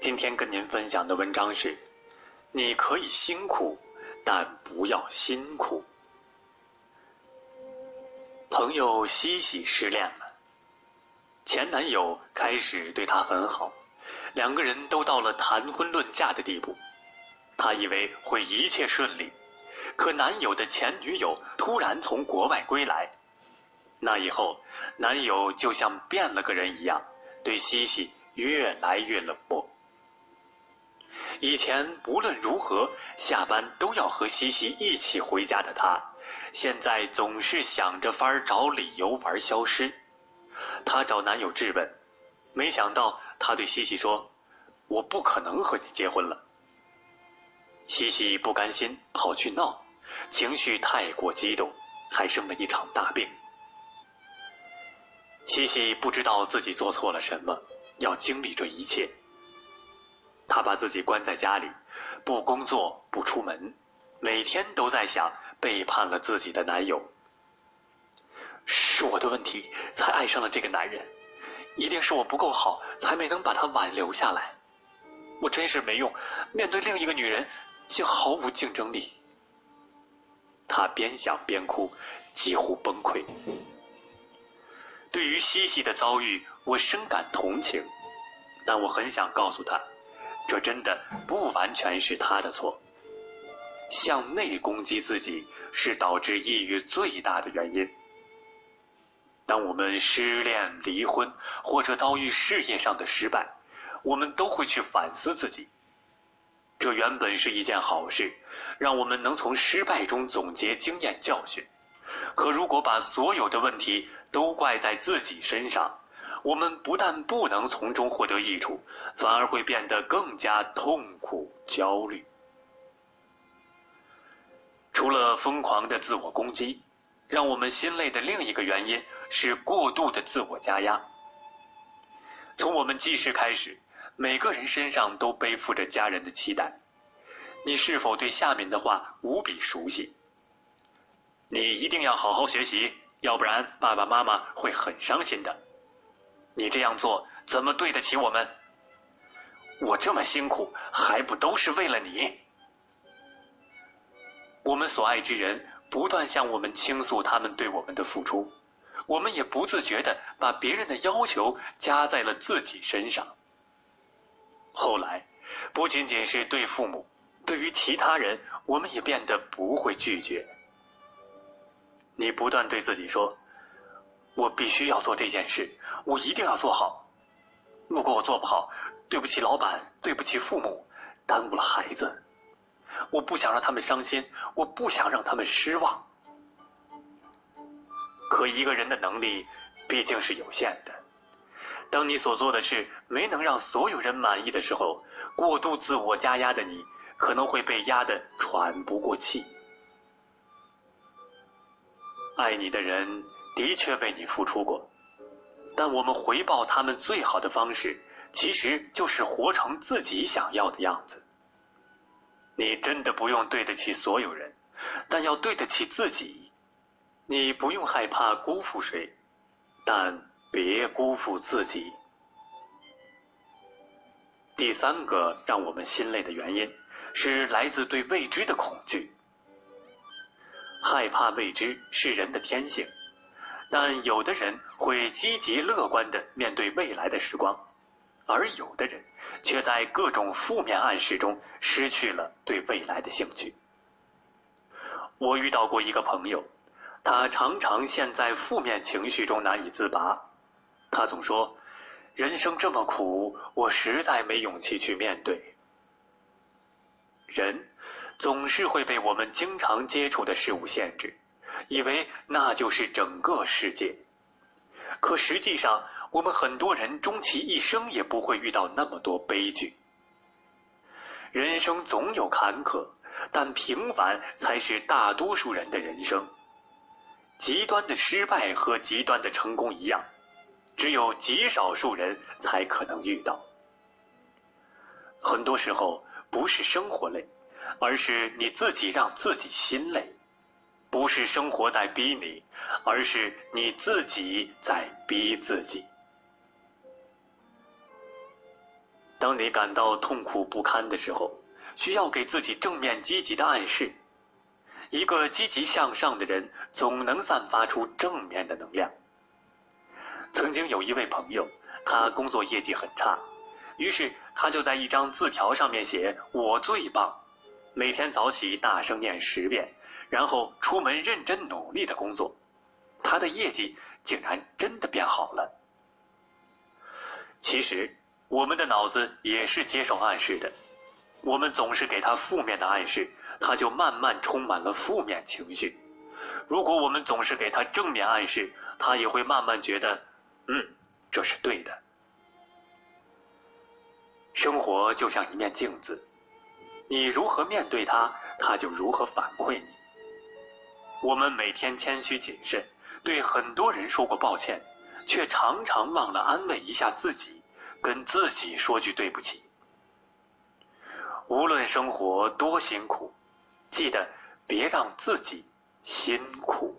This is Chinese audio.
今天跟您分享的文章是：你可以辛苦，但不要辛苦。朋友西西失恋了，前男友开始对她很好，两个人都到了谈婚论嫁的地步。她以为会一切顺利，可男友的前女友突然从国外归来，那以后男友就像变了个人一样，对西西越来越冷漠。以前不论如何下班都要和西西一起回家的他，现在总是想着法儿找理由玩消失。她找男友质问，没想到他对西西说：“我不可能和你结婚了。”西西不甘心，跑去闹，情绪太过激动，还生了一场大病。西西不知道自己做错了什么，要经历这一切。她把自己关在家里，不工作，不出门，每天都在想背叛了自己的男友。是我的问题，才爱上了这个男人，一定是我不够好，才没能把他挽留下来。我真是没用，面对另一个女人，竟毫无竞争力。她边想边哭，几乎崩溃。对于西西的遭遇，我深感同情，但我很想告诉她。这真的不完全是他的错。向内攻击自己是导致抑郁最大的原因。当我们失恋、离婚或者遭遇事业上的失败，我们都会去反思自己。这原本是一件好事，让我们能从失败中总结经验教训。可如果把所有的问题都怪在自己身上，我们不但不能从中获得益处，反而会变得更加痛苦、焦虑。除了疯狂的自我攻击，让我们心累的另一个原因是过度的自我加压。从我们记事开始，每个人身上都背负着家人的期待。你是否对下面的话无比熟悉？你一定要好好学习，要不然爸爸妈妈会很伤心的。你这样做怎么对得起我们？我这么辛苦，还不都是为了你？我们所爱之人不断向我们倾诉他们对我们的付出，我们也不自觉的把别人的要求加在了自己身上。后来，不仅仅是对父母，对于其他人，我们也变得不会拒绝。你不断对自己说。我必须要做这件事，我一定要做好。如果我做不好，对不起老板，对不起父母，耽误了孩子。我不想让他们伤心，我不想让他们失望。可一个人的能力毕竟是有限的，当你所做的事没能让所有人满意的时候，过度自我加压的你可能会被压得喘不过气。爱你的人。的确为你付出过，但我们回报他们最好的方式，其实就是活成自己想要的样子。你真的不用对得起所有人，但要对得起自己。你不用害怕辜负谁，但别辜负自己。第三个让我们心累的原因，是来自对未知的恐惧。害怕未知是人的天性。但有的人会积极乐观地面对未来的时光，而有的人却在各种负面暗示中失去了对未来的兴趣。我遇到过一个朋友，他常常陷在负面情绪中难以自拔。他总说：“人生这么苦，我实在没勇气去面对。”人总是会被我们经常接触的事物限制。以为那就是整个世界，可实际上，我们很多人终其一生也不会遇到那么多悲剧。人生总有坎坷，但平凡才是大多数人的人生。极端的失败和极端的成功一样，只有极少数人才可能遇到。很多时候，不是生活累，而是你自己让自己心累。不是生活在逼你，而是你自己在逼自己。当你感到痛苦不堪的时候，需要给自己正面积极的暗示。一个积极向上的人，总能散发出正面的能量。曾经有一位朋友，他工作业绩很差，于是他就在一张字条上面写“我最棒”，每天早起大声念十遍，然后出门认真努力的工作，他的业绩竟然真的变好了。其实，我们的脑子也是接受暗示的，我们总是给他负面的暗示。他就慢慢充满了负面情绪。如果我们总是给他正面暗示，他也会慢慢觉得，嗯，这是对的。生活就像一面镜子，你如何面对他，他就如何反馈你。我们每天谦虚谨慎，对很多人说过抱歉，却常常忘了安慰一下自己，跟自己说句对不起。无论生活多辛苦。记得别让自己辛苦。